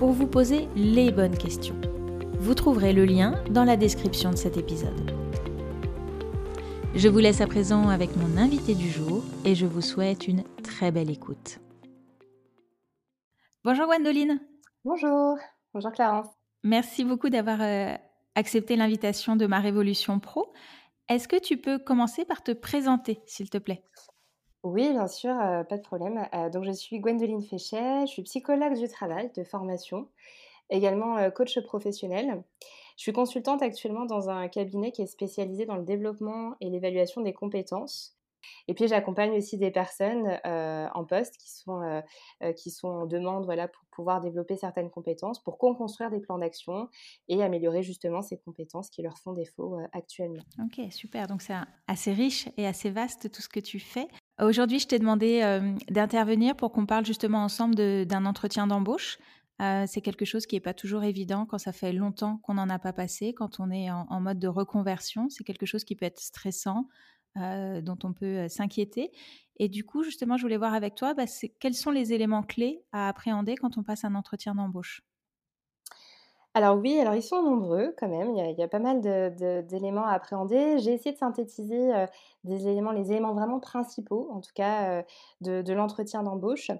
pour vous poser les bonnes questions. Vous trouverez le lien dans la description de cet épisode. Je vous laisse à présent avec mon invité du jour et je vous souhaite une très belle écoute. Bonjour Gwendoline. Bonjour. Bonjour Clarence. Merci beaucoup d'avoir euh, accepté l'invitation de ma Révolution Pro. Est-ce que tu peux commencer par te présenter, s'il te plaît? Oui, bien sûr, pas de problème. donc je suis Gwendoline Féchet, je suis psychologue du travail de formation, également, coach professionnel. Je suis consultante actuellement dans un cabinet qui est spécialisé dans le développement et l'évaluation des compétences. Et puis j'accompagne aussi des personnes, en poste qui sont, qui sont en demande, voilà, pour pouvoir développer certaines compétences, pour co-construire des plans d'action et améliorer justement ces compétences qui leur font défaut, actuellement. OK, super. Donc c'est assez riche et assez vaste tout ce que tu fais. Aujourd'hui, je t'ai demandé euh, d'intervenir pour qu'on parle justement ensemble d'un entretien d'embauche. Euh, c'est quelque chose qui n'est pas toujours évident quand ça fait longtemps qu'on n'en a pas passé, quand on est en, mode de reconversion. C'est quelque chose qui peut être stressant, euh, dont on peut s'inquiéter. Et du coup, justement, je voulais voir avec toi, bah, quels sont les éléments clés à appréhender quand on passe un entretien d'embauche? Alors oui, alors ils sont nombreux quand même, il y a pas mal d'éléments à appréhender. J'ai essayé de synthétiser, éléments les éléments vraiment principaux, en tout cas, de l'entretien d'embauche.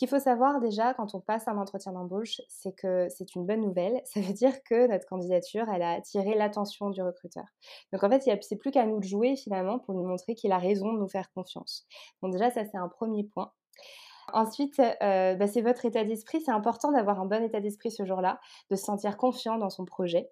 Qu'il faut savoir déjà quand on passe un entretien d'embauche, c'est que c'est une bonne nouvelle. Ça veut dire que notre candidature, elle a attiré l'attention du recruteur. Donc en fait, c'est plus qu'à nous de jouer finalement pour nous montrer qu'il a raison de nous faire confiance. Donc déjà, ça c'est un premier point. Ensuite, euh, bah, c'est votre état d'esprit. C'est important d'avoir un bon état d'esprit ce jour-là, de se sentir confiant dans son projet.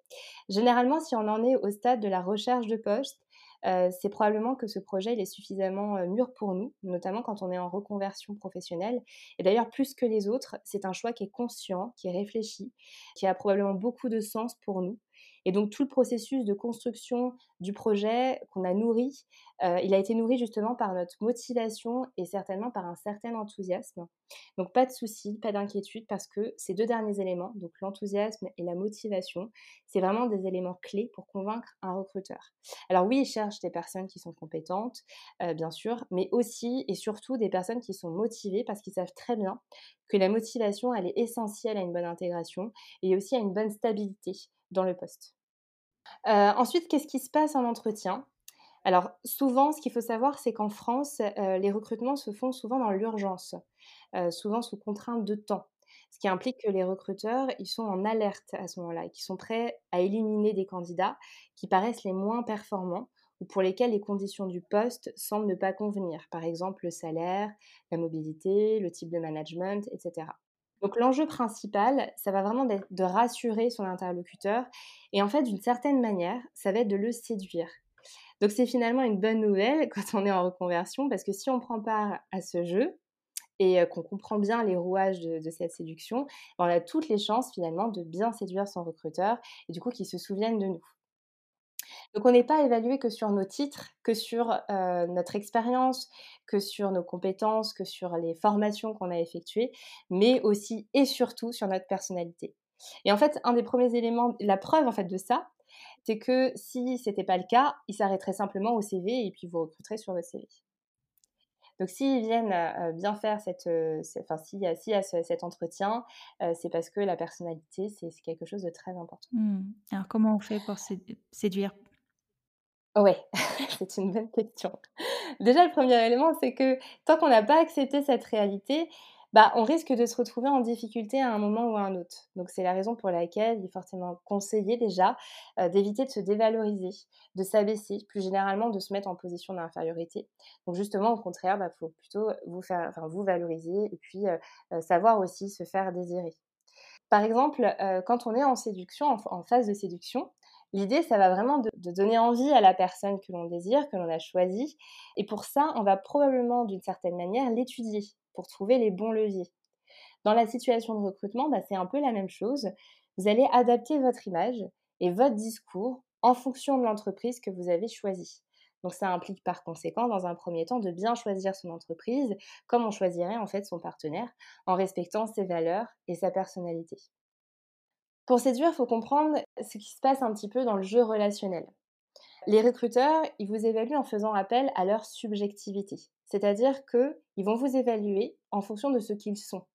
Généralement, si on en est au stade de la recherche de poste, euh, c'est probablement que ce projet est suffisamment euh, mûr pour nous, notamment quand on est en reconversion professionnelle. Et d'ailleurs, plus que les autres, c'est un choix qui est conscient, qui est réfléchi, qui a probablement beaucoup de sens pour nous. Et donc tout le processus de construction du projet qu'on a nourri, euh, il a été nourri justement par notre motivation et certainement par un certain enthousiasme. Donc pas de souci, pas d'inquiétude parce que ces deux derniers éléments, donc l'enthousiasme et la motivation, c'est vraiment des éléments clés pour convaincre un recruteur. Alors oui, il cherche des personnes qui sont compétentes, euh, bien sûr, mais aussi et surtout des personnes qui sont motivées parce qu'ils savent très bien que la motivation, elle est essentielle à une bonne intégration et aussi à une bonne stabilité dans le poste. Euh, ensuite, qu'est-ce qui se passe en entretien? Alors souvent, ce qu'il faut savoir, c'est qu'en France, euh, les recrutements se font souvent dans l'urgence, euh, souvent sous contrainte de temps. Ce qui implique que les recruteurs, ils sont en alerte à ce moment-là et qui sont prêts à éliminer des candidats qui paraissent les moins performants ou pour lesquels les conditions du poste semblent ne pas convenir. Par exemple, le salaire, la mobilité, le type de management, etc. Donc l'enjeu principal, ça va vraiment être de rassurer son interlocuteur et en fait d'une certaine manière, ça va être de le séduire. Donc c'est finalement une bonne nouvelle quand on est en reconversion parce que si on prend part à ce jeu et qu'on comprend bien les rouages de, cette séduction, on a toutes les chances finalement de bien séduire son recruteur et du coup qu'il se souvienne de nous. Donc on n'est pas évalué que sur nos titres, que sur notre expérience, que sur nos compétences, que sur les formations qu'on a effectuées, mais aussi et surtout sur notre personnalité. Et en fait, un des premiers éléments, la preuve en fait de ça, c'est que si c'était pas le cas, il s'arrêterait simplement au CV et puis vous recruterez sur le CV. Donc s'ils viennent bien faire cette, enfin s'il y a cet entretien, c'est parce que la personnalité c'est quelque chose de très important. Mmh. Alors comment on fait pour séduire Ouais, c'est une bonne question. Déjà, le premier élément, c'est que tant qu'on n'a pas accepté cette réalité, bah, on risque de se retrouver en difficulté à un moment ou à un autre. Donc, c'est la raison pour laquelle il est fortement conseillé déjà euh, d'éviter de se dévaloriser, de s'abaisser, plus généralement de se mettre en position d'infériorité. Donc, justement, au contraire, il bah, faut plutôt vous, faire, enfin, vous valoriser et puis euh, euh, savoir aussi se faire désirer. Par exemple, quand on est en séduction, en phase de séduction, L'idée, ça va vraiment de, donner envie à la personne que l'on désire, que l'on a choisie. Et pour ça, on va probablement, d'une certaine manière, l'étudier pour trouver les bons leviers. Dans la situation de recrutement, bah, c'est un peu la même chose. vous allez adapter votre image et votre discours en fonction de l'entreprise que vous avez choisie. Donc ça implique par conséquent, dans un premier temps, de bien choisir son entreprise, comme on choisirait en fait son partenaire, en respectant ses valeurs et sa personnalité. Pour séduire, il faut comprendre ce qui se passe un petit peu dans le jeu relationnel. Les recruteurs, ils vous évaluent en faisant appel à leur subjectivité. C'est-à-dire qu'ils vont vous évaluer en fonction de ce qu'ils sont.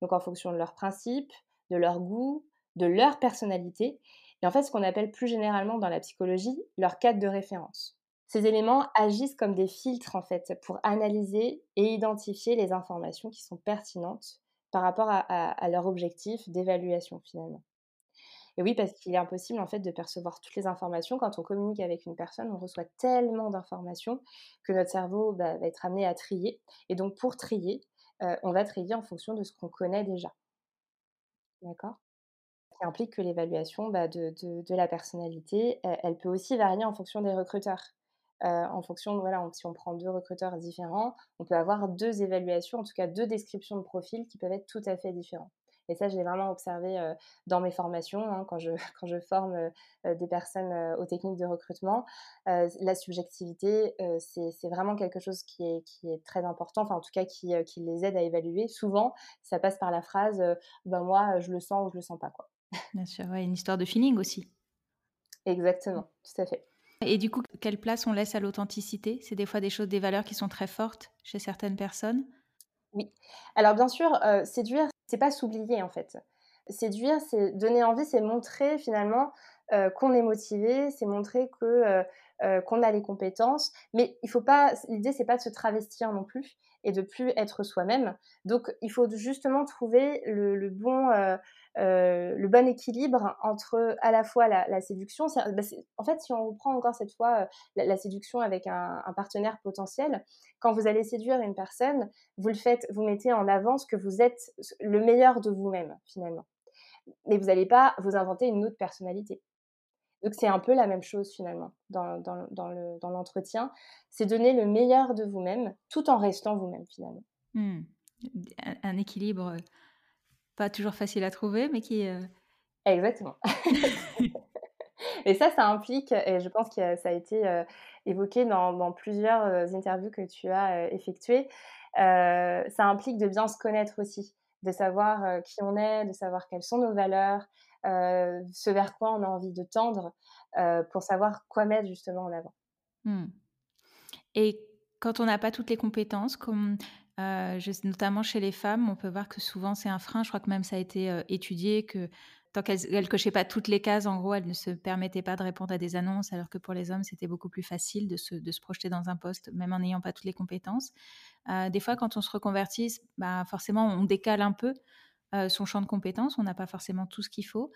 Donc en fonction de leurs principes, de leur goût, de leur personnalité, et en fait ce qu'on appelle plus généralement dans la psychologie leur cadre de référence. Ces éléments agissent comme des filtres en fait pour analyser et identifier les informations qui sont pertinentes par rapport à, leur objectif d'évaluation finalement. Et oui, parce qu'il est impossible en fait de percevoir toutes les informations. Quand on communique avec une personne, on reçoit tellement d'informations que notre cerveau bah, va être amené à trier. Et donc pour trier, euh, on va trier en fonction de ce qu'on connaît déjà. D'accord? Qui implique que l'évaluation bah, de, la personnalité, elle, peut aussi varier en fonction des recruteurs. Euh, en fonction, voilà, si on prend deux recruteurs différents, on peut avoir deux évaluations, en tout cas deux descriptions de profil qui peuvent être tout à fait différentes. Et ça, je l'ai vraiment observé euh, dans mes formations, hein, quand, je, quand je forme euh, des personnes aux techniques de recrutement. la subjectivité, c'est vraiment quelque chose qui est, qui est très important, enfin en tout cas qui, qui les aide à évaluer. Souvent, ça passe par la phrase ben moi, je le sens ou je le sens pas ». Quoi. Bien sûr, ouais, une histoire de feeling aussi. Exactement, tout à fait. Et du coup, quelle place on laisse à l'authenticité? C'est des fois des choses, des valeurs qui sont très fortes chez certaines personnes? Oui. Alors bien sûr, euh, séduire, c'est pas s'oublier en fait. Séduire, c'est donner envie, c'est montrer finalement euh, qu'on est motivé, c'est montrer que euh, euh, qu'on a les compétences. Mais il faut pas. L'idée, c'est pas de se travestir non plus et de plus être soi-même. Donc, il faut justement trouver le, bon. le bon équilibre entre à la fois la, séduction, bah, en fait, si on reprend encore cette fois la, séduction avec un, un, partenaire potentiel, quand vous allez séduire une personne, vous le faites, vous mettez en avant ce que vous êtes le meilleur de vous-même finalement. Mais vous n'allez pas vous inventer une autre personnalité. Donc c'est un peu la même chose finalement dans, dans, l'entretien. C'est donner le meilleur de vous-même tout en restant vous-même finalement. Mmh. Un, équilibre euh, pas toujours facile à trouver, mais qui... Euh Exactement. et ça, ça implique, et je pense que ça a été euh, évoqué dans, plusieurs interviews que tu as effectuées, ça implique de bien se connaître aussi, de savoir qui on est, de savoir quelles sont nos valeurs, euh, ce vers quoi on a envie de tendre euh, pour savoir quoi mettre justement en avant. Mmh. Et quand on n'a pas toutes les compétences, comme euh, notamment chez les femmes, on peut voir que souvent c'est un frein. Je crois que même ça a été étudié que tant qu'elles ne cochaient pas toutes les cases, en gros, elles ne se permettaient pas de répondre à des annonces, alors que pour les hommes, c'était beaucoup plus facile de se, de se, projeter dans un poste, même en n'ayant pas toutes les compétences. des fois, quand on se reconvertit, bah, forcément, on décale un peu euh, son champ de compétences, on n'a pas forcément tout ce qu'il faut.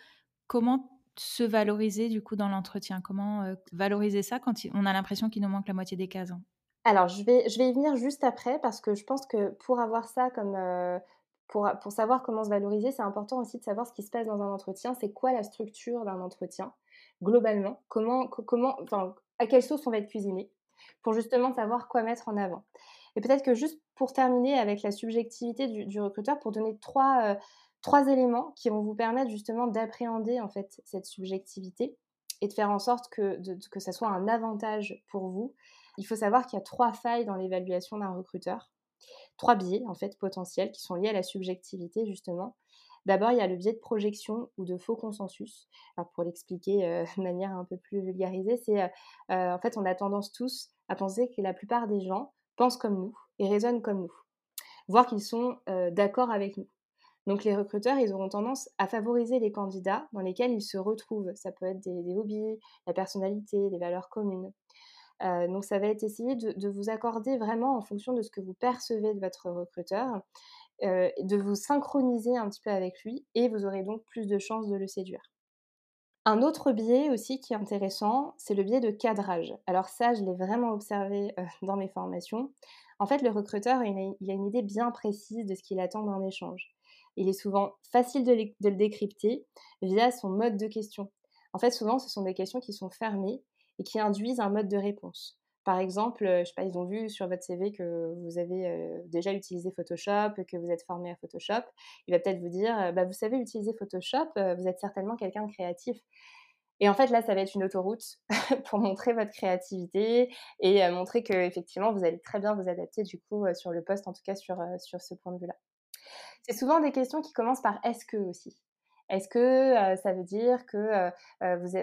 Comment se valoriser du coup dans l'entretien? Comment euh, valoriser ça quand on a l'impression qu'il nous manque la moitié des cases hein? Alors, je vais, je vais y venir juste après parce que je pense que pour avoir ça comme... Euh, pour, pour, savoir comment se valoriser, c'est important aussi de savoir ce qui se passe dans un entretien. C'est quoi la structure d'un entretien globalement? Comment, comment, à quelle sauce on va être cuisiné? Pour justement savoir quoi mettre en avant. Et peut-être que juste pour terminer avec la subjectivité du, recruteur, pour donner trois, euh, trois éléments qui vont vous permettre justement d'appréhender en fait cette subjectivité et de faire en sorte que, que ça soit un avantage pour vous. Il faut savoir qu'il y a trois failles dans l'évaluation d'un recruteur, trois biais en fait potentiels qui sont liés à la subjectivité justement. D'abord, il y a le biais de projection ou de faux consensus. Alors, pour l'expliquer euh, de manière un peu plus vulgarisée, c'est euh, en fait, on a tendance tous à penser que la plupart des gens pensent comme nous et raisonnent comme nous, voire qu'ils sont euh, d'accord avec nous. Donc les recruteurs, ils auront tendance à favoriser les candidats dans lesquels ils se retrouvent. Ça peut être des, hobbies, la personnalité, des valeurs communes. Euh, donc ça va être essayer de, vous accorder vraiment en fonction de ce que vous percevez de votre recruteur, euh, de vous synchroniser un petit peu avec lui et vous aurez donc plus de chances de le séduire. Un autre biais aussi qui est intéressant, c'est le biais de cadrage. Alors ça, je l'ai vraiment observé euh, dans mes formations. En fait, le recruteur, a, une idée bien précise de ce qu'il attend d'un échange. Il est souvent facile de, le décrypter via son mode de question. En fait, souvent, ce sont des questions qui sont fermées et qui induisent un mode de réponse. Par exemple, je sais pas, ils ont vu sur votre CV que vous avez déjà utilisé Photoshop, que vous êtes formé à Photoshop. Il va peut-être vous dire, bah, vous savez utiliser Photoshop, vous êtes certainement quelqu'un de créatif. Et en fait, là, ça va être une autoroute pour montrer votre créativité et montrer que effectivement, vous allez très bien vous adapter du coup sur le poste, en tout cas sur, sur ce point de vue-là. C'est souvent des questions qui commencent par est-ce que aussi? Est-ce que ça veut dire que vous,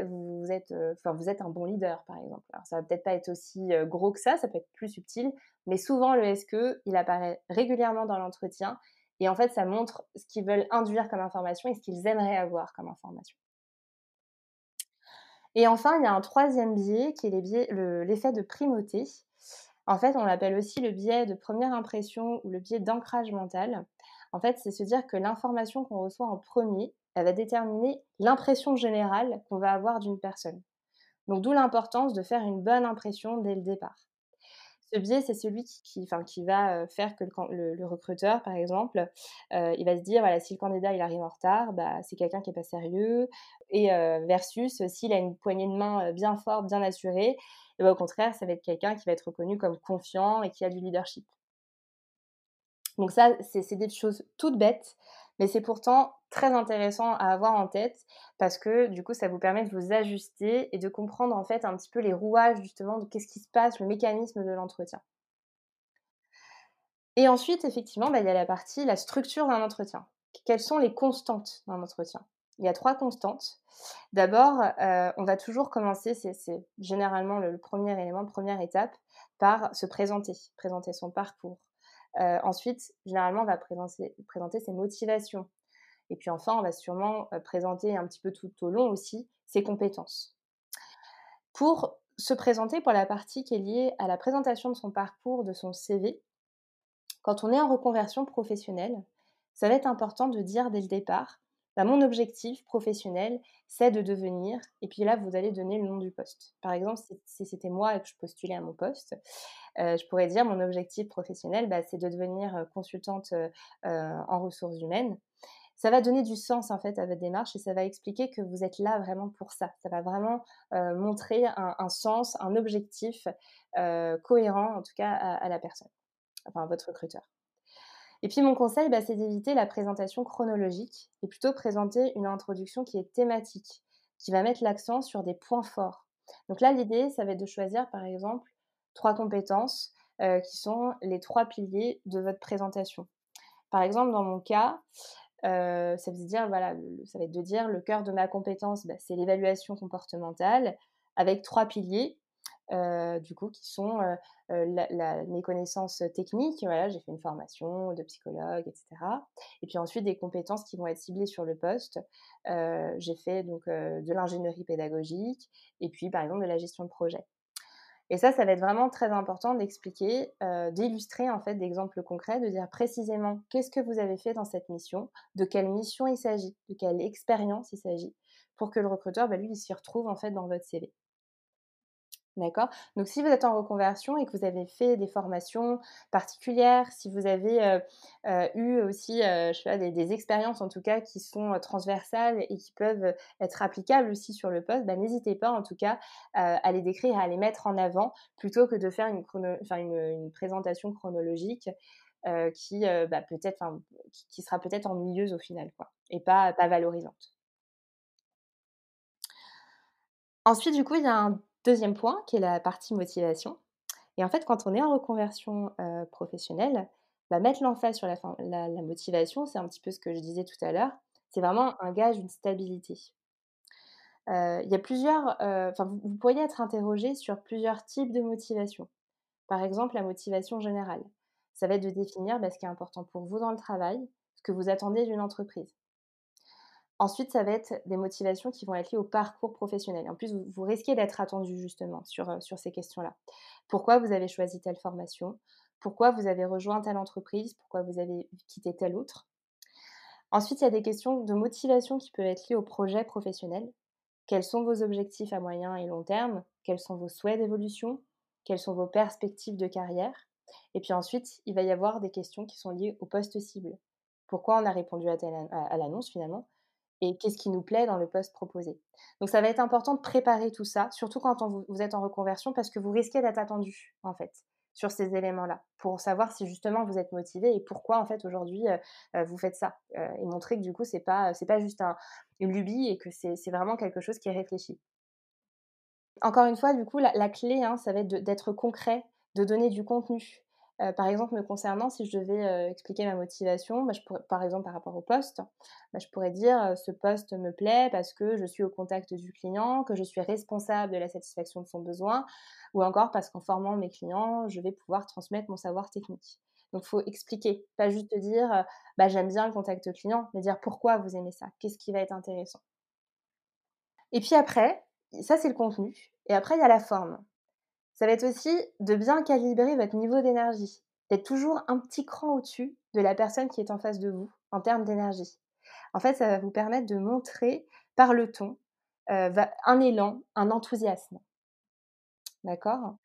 êtes, un bon leader, par exemple? Alors, ça va peut-être pas être aussi gros que ça, ça peut être plus subtil, mais souvent le est-ce il apparaît régulièrement dans l'entretien, et en fait, ça montre ce qu'ils veulent induire comme information et ce qu'ils aimeraient avoir comme information. Et enfin, il y a un troisième biais qui est l'effet de primauté. En fait, on l'appelle aussi le biais de première impression ou le biais d'ancrage mental. En fait, c'est se dire que l'information qu'on reçoit en premier, elle va déterminer l'impression générale qu'on va avoir d'une personne. Donc d'où l'importance de faire une bonne impression dès le départ. Ce biais, c'est celui qui, va faire que le, recruteur, par exemple, il va se dire, voilà, si le candidat arrive en retard, bah, c'est quelqu'un qui n'est pas sérieux, et versus s'il a une poignée de main bien forte, bien assurée, bah, au contraire, ça va être quelqu'un qui va être reconnu comme confiant et qui a du leadership. Donc ça, c'est des choses toutes bêtes, mais c'est pourtant très intéressant à avoir en tête parce que du coup, ça vous permet de vous ajuster et de comprendre en fait un petit peu les rouages justement de qu'est-ce qui se passe, le mécanisme de l'entretien. Et ensuite, effectivement, bah, il y a la partie, la structure d'un entretien. Quelles sont les constantes d'un entretien? Il y a trois constantes. D'abord, euh, on va toujours commencer, c'est généralement le, premier élément, première étape, par se présenter, présenter son parcours, euh, ensuite, généralement, on va présenter, présenter ses motivations. Et puis enfin, on va sûrement euh, présenter un petit peu tout au long aussi ses compétences. Pour se présenter pour la partie qui est liée à la présentation de son parcours, de son CV, quand on est en reconversion professionnelle, ça va être important de dire dès le départ bah, mon objectif professionnel, c'est de devenir, et puis là, vous allez donner le nom du poste. Par exemple, si c'était moi et que je postulais à mon poste, euh, je pourrais dire mon objectif professionnel, bah, c'est de devenir euh, consultante euh, en ressources humaines. Ça va donner du sens en fait à votre démarche et ça va expliquer que vous êtes là vraiment pour ça. Ça va vraiment montrer un, sens, un objectif cohérent en tout cas à, à la personne, enfin à votre recruteur. Et puis mon conseil, bah, c'est d'éviter la présentation chronologique et plutôt présenter une introduction qui est thématique, qui va mettre l'accent sur des points forts. Donc là, l'idée, ça va être de choisir par exemple trois compétences euh, qui sont les trois piliers de votre présentation. Par exemple, dans mon cas, euh, ça, dire, voilà, ça va être de dire le cœur de ma compétence, bah, c'est l'évaluation comportementale avec trois piliers euh, du coup, qui sont euh, euh, mes connaissances techniques. Voilà, j'ai fait une formation de psychologue, etc. Et puis ensuite des compétences qui vont être ciblées sur le poste. j'ai fait donc de l'ingénierie pédagogique et puis par exemple de la gestion de projet. Et ça, ça va être vraiment très important d'expliquer, d'illustrer en fait d'exemples concrets, de dire précisément qu'est-ce que vous avez fait dans cette mission, de quelle mission il s'agit, de quelle expérience il s'agit, pour que le recruteur, bah, lui, il s'y retrouve en fait dans votre CV. D'accord? Donc, si vous êtes en reconversion et que vous avez fait des formations particulières, si vous avez eu aussi je sais des, expériences en tout cas qui sont transversales et qui peuvent être applicables aussi sur le poste, bah, n'hésitez pas en tout cas à les décrire, à les mettre en avant plutôt que de faire une, une, présentation chronologique qui, bah, peut-être, qui, sera peut-être ennuyeuse au final quoi, et pas, pas valorisante. Ensuite, du coup, il y a un Deuxième point, qui est la partie motivation. Et en fait, quand on est en reconversion euh, professionnelle, bah, mettre l'emphase sur la, motivation, c'est un petit peu ce que je disais tout à l'heure, c'est vraiment un gage d'une stabilité. Euh, il y a plusieurs, euh, vous, vous, pourriez être interrogé sur plusieurs types de motivation. Par exemple, la motivation générale. Ça va être de définir bah, ce qui est important pour vous dans le travail, ce que vous attendez d'une entreprise. Ensuite, ça va être des motivations qui vont être liées au parcours professionnel. En plus, vous, risquez d'être attendu justement sur, euh, sur ces questions-là. Pourquoi vous avez choisi telle formation? Pourquoi vous avez rejoint telle entreprise? Pourquoi vous avez quitté telle autre? Ensuite, il y a des questions de motivation qui peuvent être liées au projet professionnel. Quels sont vos objectifs à moyen et long terme? Quels sont vos souhaits d'évolution? Quelles sont vos perspectives de carrière? Et puis ensuite, il va y avoir des questions qui sont liées au poste cible. Pourquoi on a répondu à, à l'annonce finalement? Et qu'est-ce qui nous plaît dans le poste proposé. Donc ça va être important de préparer tout ça, surtout quand vous êtes en reconversion, parce que vous risquez d'être attendu en fait sur ces éléments-là, pour savoir si justement vous êtes motivé et pourquoi en fait aujourd'hui euh, euh, vous faites ça, euh, et montrer que du coup c'est pas pas juste une lubie et que c'est vraiment quelque chose qui est réfléchi. Encore une fois, du coup, la, clé, hein, ça va être d'être concret, de donner du contenu. Euh, par exemple, me concernant, si je devais euh, expliquer ma motivation, bah, par exemple par rapport au poste, bah, je pourrais dire euh, ce poste me plaît parce que je suis au contact du client, que je suis responsable de la satisfaction de son besoin, ou encore parce qu'en formant mes clients, je vais pouvoir transmettre mon savoir technique. Donc, il faut expliquer, pas juste dire bah, j'aime bien le contact client, mais dire pourquoi vous aimez ça, qu'est-ce qui va être intéressant. Et puis après, ça c'est le contenu, et après il y a la forme ça va être aussi de bien calibrer votre niveau d'énergie, d'être toujours un petit cran au-dessus de la personne qui est en face de vous en termes d'énergie. En fait, ça va vous permettre de montrer par le ton euh, un élan, un enthousiasme. D'accord?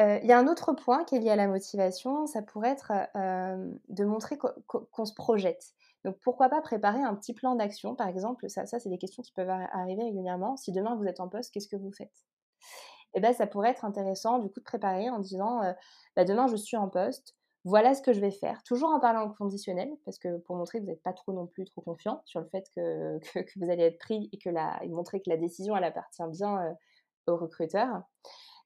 Euh, Il y a un autre point qui est lié à la motivation, ça pourrait être euh, de montrer qu'on se projette. Donc pourquoi pas préparer un petit plan d'action, par exemple, ça, ça c'est des questions qui peuvent arriver régulièrement. Si demain vous êtes en poste, qu'est-ce que vous faites? Eh ben, ça pourrait être intéressant du coup de préparer en disant bah, demain je suis en poste, voilà ce que je vais faire, toujours en parlant au conditionnel, parce que pour montrer que vous n'êtes pas trop non plus trop confiant sur le fait que, que, vous allez être pris et que la, et montrer que la décision elle appartient bien au recruteur.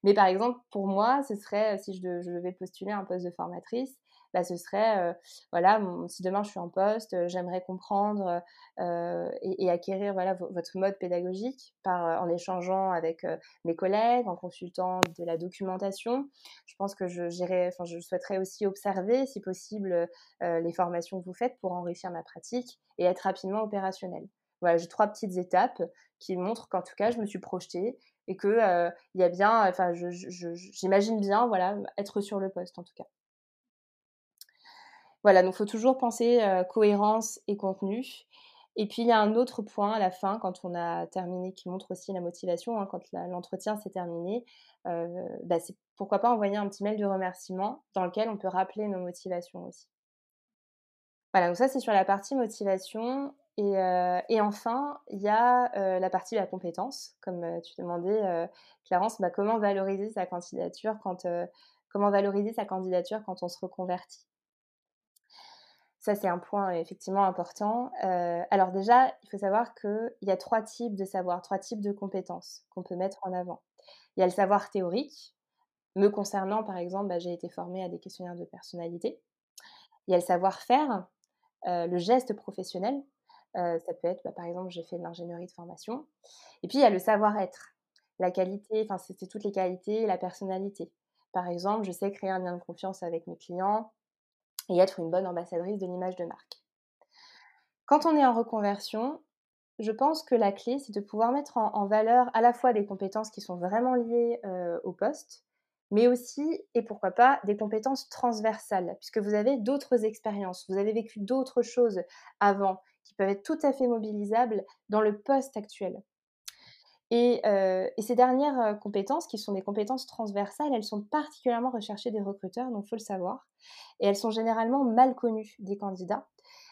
Mais par exemple, pour moi, ce serait, si je, je devais postuler un poste de formatrice, bah, ce serait, voilà, si demain je suis en poste, j'aimerais comprendre et, acquérir voilà, votre mode pédagogique par, en échangeant avec mes collègues, en consultant de la documentation. Je pense que je, je souhaiterais aussi observer, si possible, les formations que vous faites pour enrichir ma pratique et être rapidement opérationnel. Voilà, j'ai trois petites étapes qui montrent qu'en tout cas, je me suis projetée et que y a bien, enfin, j'imagine bien, voilà, être sur le poste en tout cas. Voilà, donc il faut toujours penser cohérence et contenu. Et puis il y a un autre point à la fin, quand on a terminé, qui montre aussi la motivation, hein, quand l'entretien s'est terminé, bah, c'est pourquoi pas envoyer un petit mail de remerciement dans lequel on peut rappeler nos motivations aussi. Voilà, donc ça c'est sur la partie motivation. Et, enfin, il y a la partie de la compétence, comme tu demandais, Clarence, bah, comment valoriser sa candidature quand comment valoriser sa candidature quand on se reconvertit? Ça, c'est un point effectivement important. Euh, alors déjà, il faut savoir qu'il y a trois types de savoir, trois types de compétences qu'on peut mettre en avant. Il y a le savoir théorique. Me concernant, par exemple, bah, j'ai été formée à des questionnaires de personnalité. Il y a le savoir-faire, euh, le geste professionnel. Euh, ça peut être, bah, par exemple, j'ai fait de l'ingénierie de formation. Et puis, il y a le savoir-être, la qualité, enfin, c'est toutes les qualités, la personnalité. Par exemple, je sais créer un lien de confiance avec mes clients, et être une bonne ambassadrice de l'image de marque. Quand on est en reconversion, je pense que la clé, c'est de pouvoir mettre en, valeur à la fois des compétences qui sont vraiment liées euh, au poste, mais aussi, et pourquoi pas, des compétences transversales, puisque vous avez d'autres expériences, vous avez vécu d'autres choses avant qui peuvent être tout à fait mobilisables dans le poste actuel. Euh, et, ces dernières euh, compétences, qui sont des compétences transversales, elles sont particulièrement recherchées des recruteurs, donc il faut le savoir. Et elles sont généralement mal connues des candidats.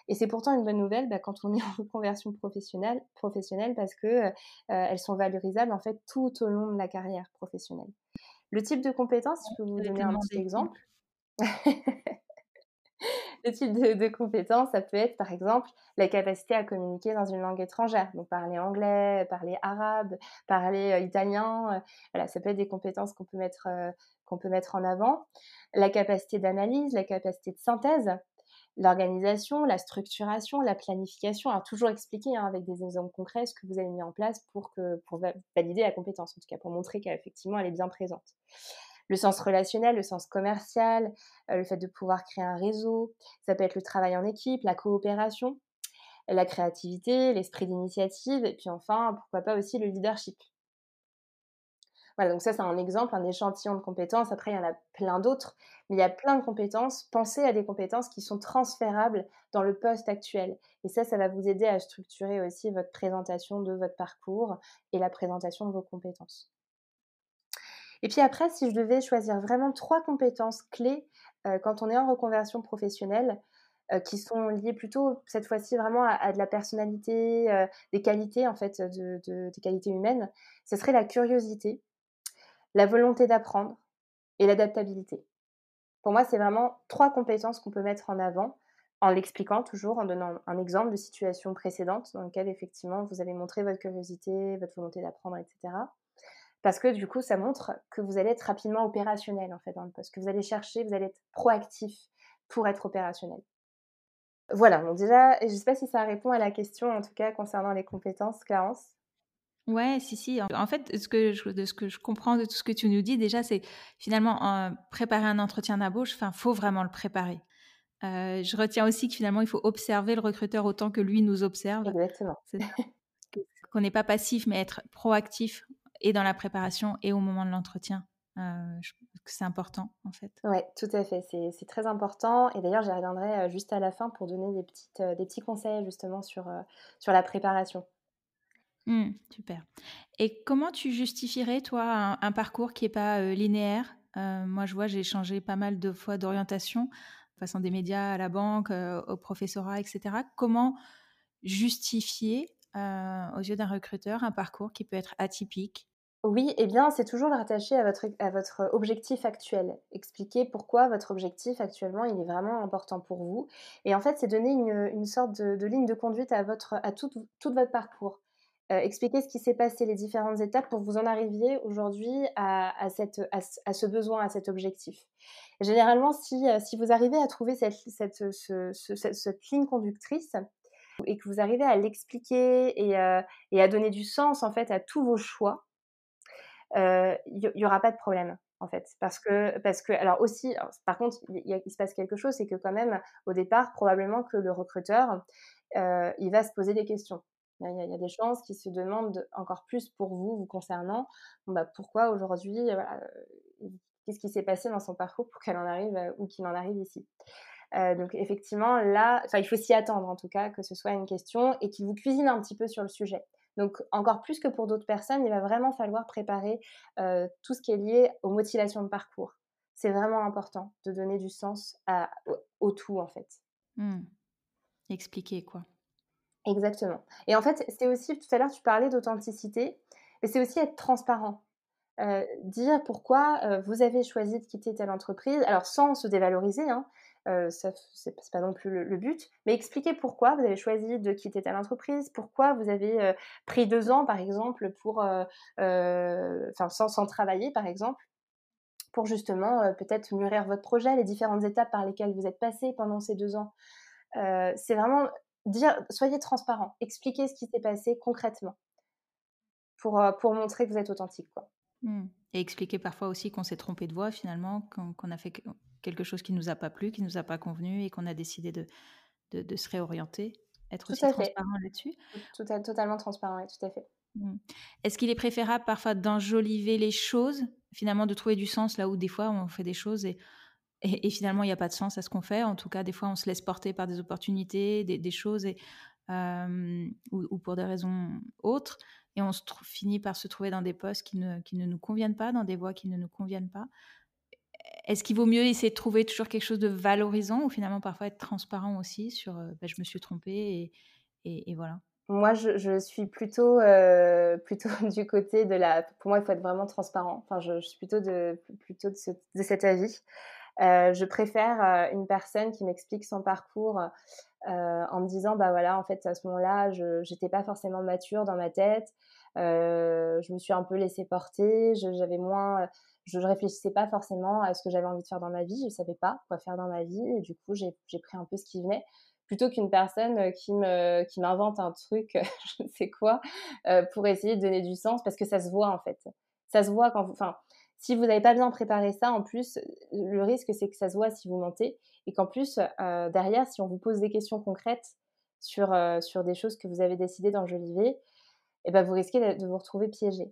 Et c'est pourtant une bonne nouvelle bah, quand on est en reconversion professionnelle, professionnelle parce qu'elles euh, sont valorisables en fait tout au long de la carrière professionnelle. Le type de compétences, je peux vous donner un petit exemple. le type de, compétences, ça peut être par exemple la capacité à communiquer dans une langue étrangère, donc parler anglais, parler arabe, parler euh, italien. Euh, voilà, ça peut être des compétences qu'on peut mettre euh, qu'on peut mettre en avant. La capacité d'analyse, la capacité de synthèse, l'organisation, la structuration, la planification. Alors toujours expliquer hein, avec des exemples concrets ce que vous avez mis en place pour que pour valider la compétence, en tout cas pour montrer qu'effectivement elle est bien présente le sens relationnel, le sens commercial, euh, le fait de pouvoir créer un réseau. Ça peut être le travail en équipe, la coopération, la créativité, l'esprit d'initiative, et puis enfin, pourquoi pas aussi le leadership. Voilà, donc ça c'est un exemple, un échantillon de compétences. Après, il y en a plein d'autres, mais il y a plein de compétences. Pensez à des compétences qui sont transférables dans le poste actuel. Et ça, ça va vous aider à structurer aussi votre présentation de votre parcours et la présentation de vos compétences. Et puis après, si je devais choisir vraiment trois compétences clés euh, quand on est en reconversion professionnelle, qui sont liées plutôt, cette fois-ci, vraiment à, de la personnalité, des qualités, en fait, des qualités humaines, ce serait la curiosité, la volonté d'apprendre et l'adaptabilité. Pour moi, c'est vraiment trois compétences qu'on peut mettre en avant en l'expliquant toujours, en donnant un exemple de situation précédente dans lequel effectivement vous avez montré votre curiosité, votre volonté d'apprendre, etc. Parce que du coup, ça montre que vous allez être rapidement opérationnel en fait dans le poste, que vous allez chercher, vous allez être proactif pour être opérationnel. Voilà, donc déjà, je ne sais pas si ça répond à la question en tout cas concernant les compétences, Clarence. Ouais, si, si. En fait, ce que je, de ce que je comprends de tout ce que tu nous dis, déjà, c'est finalement préparer un entretien d'embauche. Enfin, faut vraiment le préparer. Euh, je retiens aussi que finalement, il faut observer le recruteur autant que lui nous observe. Exactement. Qu'on n'est pas passif, mais être proactif et dans la préparation et au moment de l'entretien. Euh, je pense que c'est important en fait. Oui, tout à fait, c'est très important. Et d'ailleurs, j'y reviendrai euh, juste à la fin pour donner des, petites, des petits conseils justement sur, sur la préparation. Mmh, super. Et comment tu justifierais, toi, un, parcours qui n'est pas linéaire? Moi, je vois, j'ai changé pas mal de fois d'orientation, passant des médias à la banque, au professorat, etc. Comment justifier, aux yeux d'un recruteur, un parcours qui peut être atypique oui, eh bien, c'est toujours le rattacher à votre, objectif actuel. Expliquer pourquoi votre objectif actuellement, il est vraiment important pour vous. Et en fait, c'est donner une, sorte de, ligne de conduite à, votre, à tout, votre parcours. Euh, expliquer ce qui s'est passé, les différentes étapes pour que vous en arriviez aujourd'hui à, ce besoin, à cet objectif. généralement, si, euh, vous arrivez à trouver cette, cette, ligne conductrice et que vous arrivez à l'expliquer et, euh, et, à donner du sens en fait à tous vos choix, il n'y aura pas de problème en fait. Parce que, parce que alors aussi, par contre, il, il, se passe quelque chose, c'est que quand même, au départ, probablement que le recruteur, il va se poser des questions. Il y, a, des chances qui se demandent encore plus pour vous, vous concernant. bah, pourquoi aujourd'hui, euh, euh, qu'est-ce qui s'est passé dans son parcours pour qu'elle en arrive euh, ou qu'il en arrive ici? Donc effectivement, là, il faut s'y attendre en tout cas que ce soit une question et qu'il vous cuisine un petit peu sur le sujet. Donc encore plus que pour d'autres personnes, il va vraiment falloir préparer tout ce qui est lié aux motivations de parcours. C'est vraiment important de donner du sens à, au, tout en fait. Mmh. Expliquer quoi. Exactement. Et en fait, c'est aussi, tout à l'heure, tu parlais d'authenticité, mais c'est aussi être transparent. Euh, dire pourquoi euh, vous avez choisi de quitter telle entreprise, alors sans se dévaloriser, hein, euh, c'est pas non plus le, but, mais expliquer pourquoi vous avez choisi de quitter telle entreprise, pourquoi vous avez pris deux ans par exemple pour, enfin sans, sans, travailler par exemple, pour justement peut-être mûrir votre projet, les différentes étapes par lesquelles vous êtes passé pendant ces deux ans. c'est vraiment dire, soyez transparent, expliquez ce qui s'est passé concrètement pour, euh, pour montrer que vous êtes authentique. Quoi. Mmh. Et expliquer parfois aussi qu'on s'est trompé de voie finalement, qu'on a fait quelque chose qui ne nous a pas plu, qui ne nous a pas convenu et qu'on a décidé de, de, se réorienter. Être aussi transparent là-dessus. Tout, totalement transparent, oui, tout à fait. Mmh. Est-ce qu'il est préférable parfois d'enjoliver les choses, finalement de trouver du sens là où des fois on fait des choses et et, finalement, il n'y a pas de sens à ce qu'on fait? En tout cas, des fois, on se laisse porter par des opportunités, des, choses, et, ou, pour des raisons autres. Et on se finit par se trouver dans des postes qui ne, qui ne nous conviennent pas, dans des voies qui ne nous conviennent pas. Est-ce qu'il vaut mieux essayer de trouver toujours quelque chose de valorisant ou finalement parfois être transparent aussi sur bah, je me suis trompée et, voilà? Moi, je, suis plutôt, plutôt du côté de la. Pour moi, il faut être vraiment transparent. Enfin, je, suis plutôt de, plutôt de, de cet avis. Euh, je préfère euh, une personne qui m'explique son parcours euh, en me disant, bah voilà, en fait, à ce moment-là, je n'étais pas forcément mature dans ma tête. je me suis un peu laissée porter. J'avais moins je ne réfléchissais pas forcément à ce que j'avais envie de faire dans ma vie, je ne savais pas quoi faire dans ma vie, et du coup, j'ai pris un peu ce qui venait, plutôt qu'une personne qui me qui m'invente un truc, je ne sais quoi, pour essayer de donner du sens, parce que ça se voit en fait. Ça se voit quand vous, enfin, si vous n'avez pas bien préparé ça, en plus, le risque, c'est que ça se voit si vous mentez et qu'en plus, euh, derrière, si on vous pose des questions concrètes sur, euh, sur des choses que vous avez décidé d'enjoliver, eh ben, vous risquez de, vous retrouver piégé.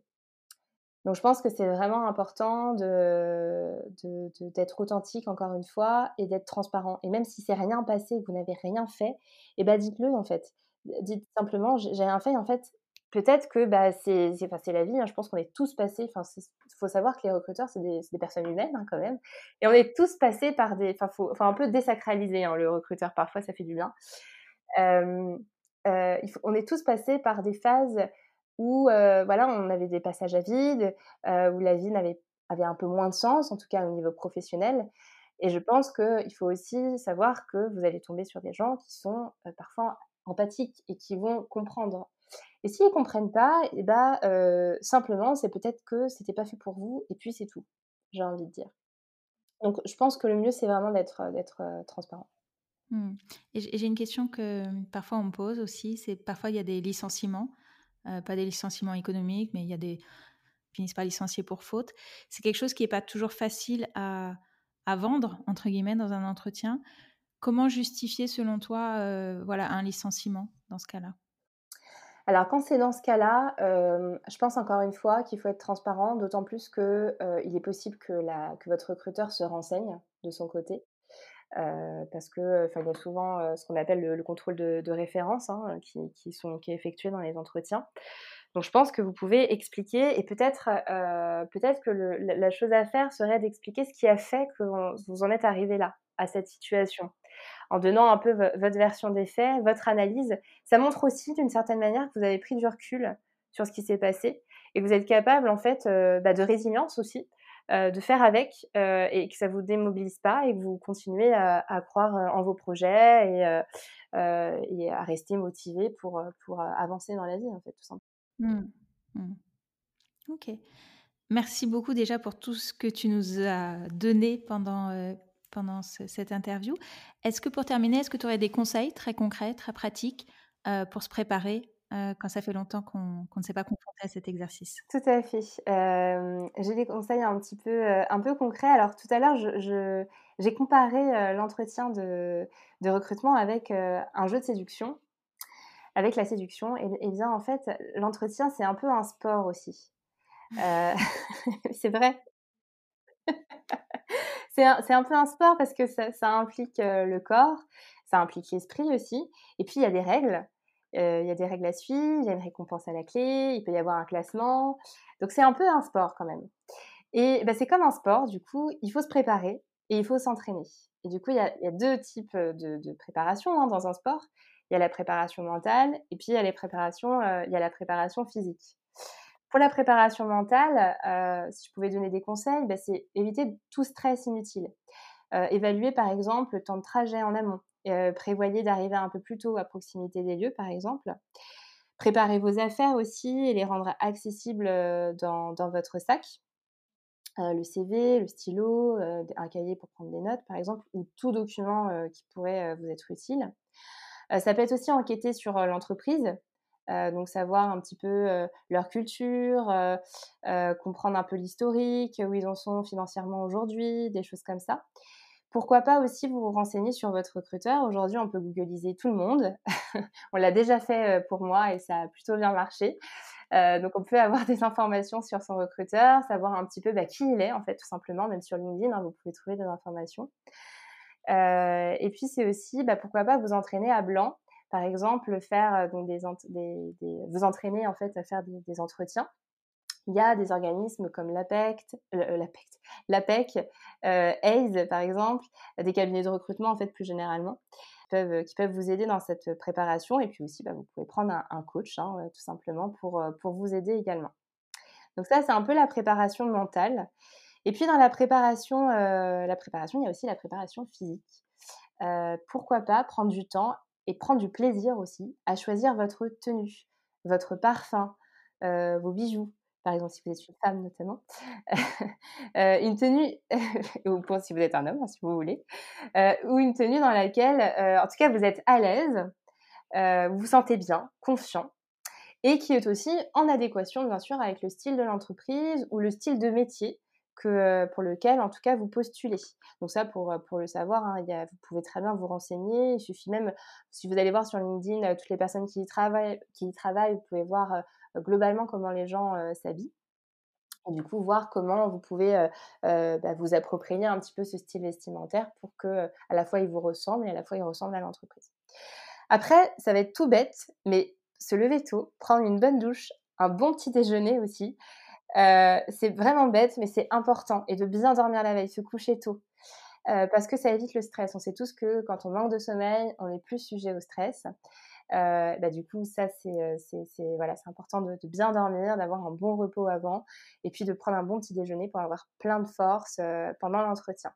Donc, je pense que c'est vraiment important d'être de, de, authentique, encore une fois, et d'être transparent. Et même si c'est rien passé, vous n'avez rien fait, eh ben, dites-le, en fait. Dites simplement, j'ai rien fait, en fait, peut-être que bah, c'est la vie. Hein. Je pense qu'on est tous passés. Il faut savoir que les recruteurs, c'est des, personnes humaines hein, quand même. Et on est tous passés par des. Enfin, un peu désacraliser hein, le recruteur. Parfois, ça fait du bien. Euh, euh, on est tous passés par des phases où voilà, on avait des passages à vide, où la vie avait, un peu moins de sens, en tout cas au niveau professionnel. Et je pense qu'il faut aussi savoir que vous allez tomber sur des gens qui sont parfois empathiques et qui vont comprendre et s'ils ne comprennent pas, et eh ben, simplement, c'est peut-être que c'était pas fait pour vous, et puis c'est tout, j'ai envie de dire. Donc, je pense que le mieux, c'est vraiment d'être transparent. Mmh. Et j'ai une question que parfois on me pose aussi, c'est parfois il y a des licenciements, pas des licenciements économiques, mais il y a des finissent par licencier pour faute. C'est quelque chose qui n'est pas toujours facile à, à, vendre entre guillemets dans un entretien. Comment justifier selon toi, voilà, un licenciement dans ce cas-là? Alors quand c'est dans ce cas-là, je pense encore une fois qu'il faut être transparent, d'autant plus qu'il est possible que, votre recruteur se renseigne de son côté. Parce que il y a souvent ce qu'on appelle le, contrôle de, référence hein, qui, sont, qui est effectué dans les entretiens. Donc je pense que vous pouvez expliquer et peut-être peut-être que la chose à faire serait d'expliquer ce qui a fait que vous en êtes arrivé là, à cette situation en donnant un peu votre version des faits, votre analyse. Ça montre aussi d'une certaine manière que vous avez pris du recul sur ce qui s'est passé et que vous êtes capable en fait euh, bah, de résilience aussi, euh, de faire avec euh, et que ça vous démobilise pas et que vous continuez à, croire en vos projets et, à rester motivé pour, pour avancer dans la vie en fait tout simplement. Mmh. Mmh. Ok. Merci beaucoup déjà pour tout ce que tu nous as donné pendant, pendant cette interview. Est-ce que pour terminer, est-ce que tu aurais des conseils très concrets, très pratiques euh, pour se préparer euh, quand ça fait longtemps qu'on ne s'est pas confronté à cet exercice Tout à fait. Euh, j'ai des conseils un petit peu, un peu concrets. Alors tout à l'heure, j'ai comparé l'entretien de, de, recrutement avec un jeu de séduction, avec la séduction. Et, et bien en fait, l'entretien, c'est un peu un sport aussi. c'est vrai c'est un, peu un sport parce que ça, implique euh, le corps, ça implique l'esprit aussi. Et puis, il y a des règles. Euh, il y a des règles à suivre, il y a une récompense à la clé, il peut y avoir un classement. Donc, c'est un peu un sport quand même. Et bah, c'est comme un sport, du coup, il faut se préparer et il faut s'entraîner. Et du coup, il y, a, deux types de, préparation hein, dans un sport. Il y a la préparation mentale et puis il y a, euh, y a la préparation physique. Pour la préparation mentale, euh, si je pouvais donner des conseils, bah, c'est éviter tout stress inutile. Euh, évaluer par exemple le temps de trajet en amont. Euh, prévoyez d'arriver un peu plus tôt à proximité des lieux par exemple. Préparez vos affaires aussi et les rendre accessibles dans, votre sac. le CV, le stylo, un cahier pour prendre des notes par exemple, ou tout document qui pourrait vous être utile. ça peut être aussi enquêter sur l'entreprise, euh, donc savoir un petit peu euh, leur culture, euh, comprendre un peu l'historique, où ils en sont financièrement aujourd'hui, des choses comme ça. Pourquoi pas aussi vous renseigner sur votre recruteur. Aujourd'hui, on peut googliser tout le monde. on l'a déjà fait pour moi et ça a plutôt bien marché. donc, on peut avoir des informations sur son recruteur, savoir un petit peu bah, qui il est, en fait, tout simplement. Même sur LinkedIn, hein, vous pouvez trouver des informations. et puis, c'est aussi, bah, pourquoi pas vous entraîner à blanc par exemple, faire donc des, vous entraîner en fait à faire des, entretiens. Il y a des organismes comme l'APEC, l'APEC, euh, AISE par exemple, des cabinets de recrutement en fait plus généralement, qui peuvent, qui peuvent vous aider dans cette préparation. Et puis aussi, bah, vous pouvez prendre un, coach hein, tout simplement pour, pour vous aider également. Donc ça, c'est un peu la préparation mentale. Et puis dans la préparation, la préparation, il y a aussi la préparation physique. pourquoi pas prendre du temps et prendre du plaisir aussi à choisir votre tenue, votre parfum, euh, vos bijoux. Par exemple, si vous êtes une femme notamment, euh, une tenue, ou pour si vous êtes un homme, hein, si vous voulez, euh, ou une tenue dans laquelle, en tout cas, vous êtes à l'aise, vous vous sentez bien, confiant, et qui est aussi en adéquation, bien sûr, avec le style de l'entreprise ou le style de métier que, pour lequel, en tout cas, vous postulez. Donc ça, pour, pour le savoir, hein, vous pouvez très bien vous renseigner. Il suffit même, si vous allez voir sur LinkedIn toutes les personnes qui travaillent, qui y travaillent vous pouvez voir globalement comment les gens s'habillent. Et du coup, voir comment vous pouvez bah, vous approprier un petit peu ce style vestimentaire pour que à la fois il vous ressemble et à la fois il ressemble à l'entreprise. Après, ça va être tout bête, mais se lever tôt, prendre une bonne douche, un bon petit déjeuner aussi. c'est vraiment bête, mais c'est important. Et de bien dormir la veille, se coucher tôt. parce que ça évite le stress. On sait tous que quand on manque de sommeil, on est plus sujet au stress. Bah, du coup, ça, c'est voilà, important de, bien dormir, d'avoir un bon repos avant, et puis de prendre un bon petit déjeuner pour avoir plein de force pendant l'entretien.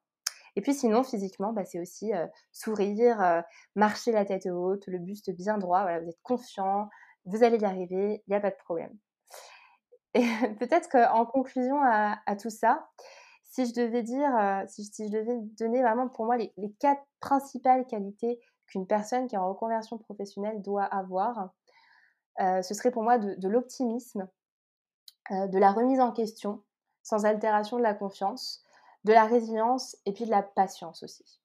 Et puis sinon, physiquement, bah, c'est aussi sourire, marcher la tête haute, le buste bien droit. Voilà, vous êtes confiant, vous allez y arriver, il n'y a pas de problème. Et peut-être qu'en conclusion à, tout ça, si je devais dire, si, je devais donner vraiment pour moi les, quatre principales qualités qu'une personne qui est en reconversion professionnelle doit avoir, ce serait pour moi de, l'optimisme, de la remise en question, sans altération de la confiance, de la résilience et puis de la patience aussi.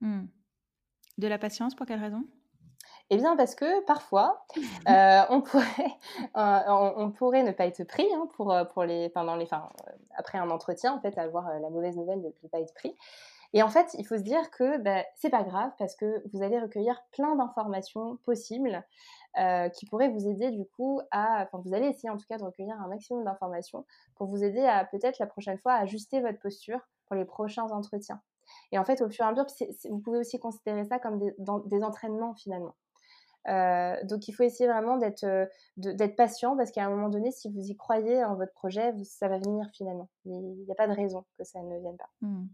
Mmh. De la patience, pour quelle raison? Eh bien, parce que parfois, euh, on, pourrait, euh, on, pourrait ne pas être pris hein, pour, euh, pour les, pendant les, enfin, après un entretien, en fait, avoir la mauvaise nouvelle de ne pas être pris. Et en fait, il faut se dire que ben, c'est pas grave parce que vous allez recueillir plein d'informations possibles qui pourraient vous aider du coup à, enfin, vous allez essayer en tout cas de recueillir un maximum d'informations pour vous aider à peut-être la prochaine fois à ajuster votre posture pour les prochains entretiens. Et en fait, au fur et à mesure, vous pouvez aussi considérer ça comme des, entraînements finalement. Euh, donc il faut essayer vraiment d'être euh, d'être patient parce qu'à un moment donné, si vous y croyez en votre projet, ça va venir finalement. Il n'y a pas de raison que ça ne vienne pas. Mmh.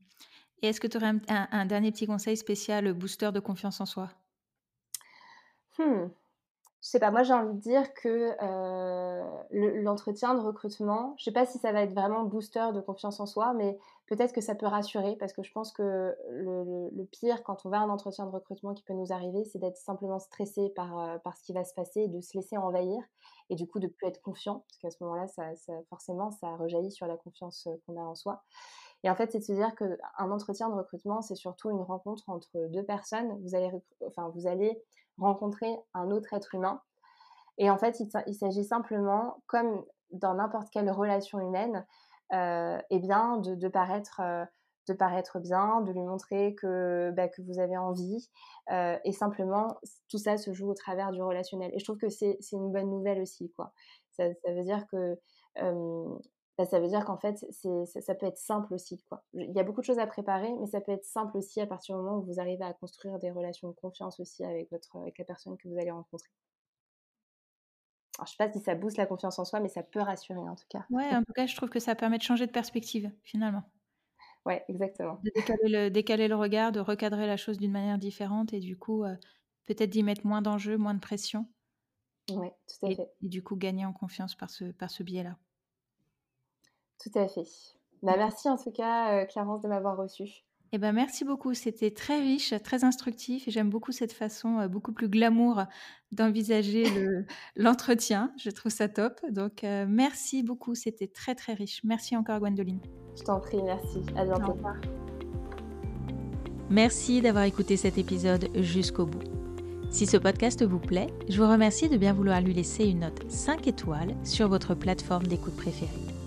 Et est-ce que tu aurais un, dernier petit conseil spécial, booster de confiance en soi? Hmm je sais pas, moi j'ai envie de dire que euh, l'entretien de recrutement, je sais pas si ça va être vraiment booster de confiance en soi, mais peut-être que ça peut rassurer parce que je pense que le, pire quand on va à un entretien de recrutement qui peut nous arriver, c'est d'être simplement stressé par, euh, par ce qui va se passer, de se laisser envahir et du coup de plus être confiant parce qu'à ce moment-là, ça, forcément, ça rejaillit sur la confiance euh, qu'on a en soi. Et en fait, c'est de se dire qu'un entretien de recrutement, c'est surtout une rencontre entre deux personnes. Vous allez, enfin, vous allez rencontrer un autre être humain. Et en fait, il, s'agit simplement, comme dans n'importe quelle relation humaine, euh, eh bien, de, paraître, euh, de paraître bien, de lui montrer que, bah, que vous avez envie. Euh, et simplement, tout ça se joue au travers du relationnel. Et je trouve que c'est une bonne nouvelle aussi. Quoi. Ça, veut dire que bah, ça veut dire qu'en fait, ça, ça, peut être simple aussi. Quoi. Il y a beaucoup de choses à préparer, mais ça peut être simple aussi à partir du moment où vous arrivez à construire des relations de confiance aussi avec, votre, avec la personne que vous allez rencontrer. Alors, je ne sais pas si ça booste la confiance en soi, mais ça peut rassurer en tout cas. Ouais, en tout cas, je trouve que ça permet de changer de perspective finalement. Ouais, exactement. De décaler le, décaler le regard, de recadrer la chose d'une manière différente et du coup, euh, peut-être d'y mettre moins d'enjeux, moins de pression. Ouais, tout à fait. Et du coup, gagner en confiance par ce, par ce biais-là. Tout à fait. Bah, merci en tout cas, euh, Clarence, de m'avoir reçu. Eh ben, merci beaucoup, c'était très riche, très instructif et j'aime beaucoup cette façon euh, beaucoup plus glamour d'envisager l'entretien. Je trouve ça top. Donc euh, merci beaucoup, c'était très très riche. Merci encore Gwendoline. Je t'en prie, merci. À bientôt. Merci d'avoir écouté cet épisode jusqu'au bout. Si ce podcast vous plaît, je vous remercie de bien vouloir lui laisser une note 5 étoiles sur votre plateforme d'écoute préférée.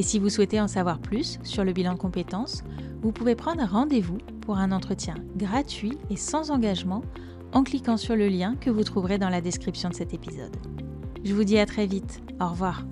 Et si vous souhaitez en savoir plus sur le bilan de compétences, vous pouvez prendre rendez-vous pour un entretien gratuit et sans engagement en cliquant sur le lien que vous trouverez dans la description de cet épisode. Je vous dis à très vite. Au revoir.